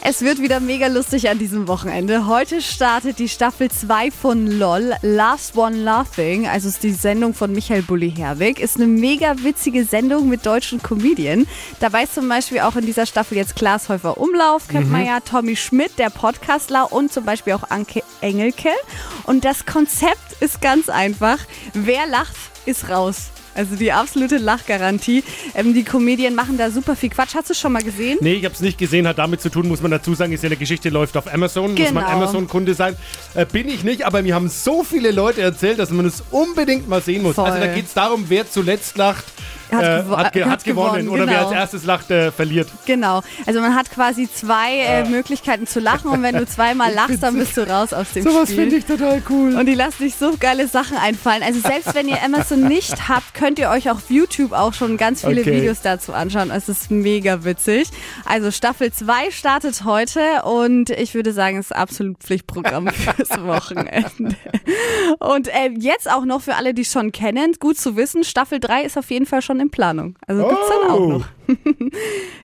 Es wird wieder mega lustig an diesem Wochenende. Heute startet die Staffel 2 von LOL, Last One Laughing, also ist die Sendung von Michael Bulli Herwig. Ist eine mega witzige Sendung mit deutschen Comedien. Dabei ist zum Beispiel auch in dieser Staffel jetzt Klaas Häufer Umlauf, kennt man ja, Tommy Schmidt, der Podcastler und zum Beispiel auch Anke Engelke. Und das Konzept ist ganz einfach. Wer lacht, ist raus. Also die absolute Lachgarantie. Ähm, die Comedien machen da super viel Quatsch. Hast du schon mal gesehen? Nee, ich habe es nicht gesehen. Hat damit zu tun, muss man dazu sagen, ist ja eine Geschichte, läuft auf Amazon. Muss man Genau. Amazon-Kunde sein. Äh, bin ich nicht, aber mir haben so viele Leute erzählt, dass man es unbedingt mal sehen muss. Voll. Also da geht es darum, wer zuletzt lacht, Hat äh, gewo- hat, ge hat hat gewonnen. gewonnen, Oder wer genau. als erstes lacht, äh, verliert. Genau. Also man hat quasi zwei äh, Möglichkeiten zu lachen und wenn du zweimal lachst, dann bist du raus aus dem Sowas Spiel. finde ich total cool. Und die lassen sich so geile Sachen einfallen. Also selbst wenn ihr Amazon nicht habt, könnt ihr euch auf YouTube auch schon ganz viele Okay. Videos dazu anschauen. Es ist mega witzig. Also Staffel 2 startet heute und ich würde sagen, es ist absolut Pflichtprogramm fürs Wochenende. Und äh, jetzt auch noch für alle, die es schon kennen, gut zu wissen, Staffel 3 ist auf jeden Fall schon in Planung. Also gibt's dann auch Oh. noch.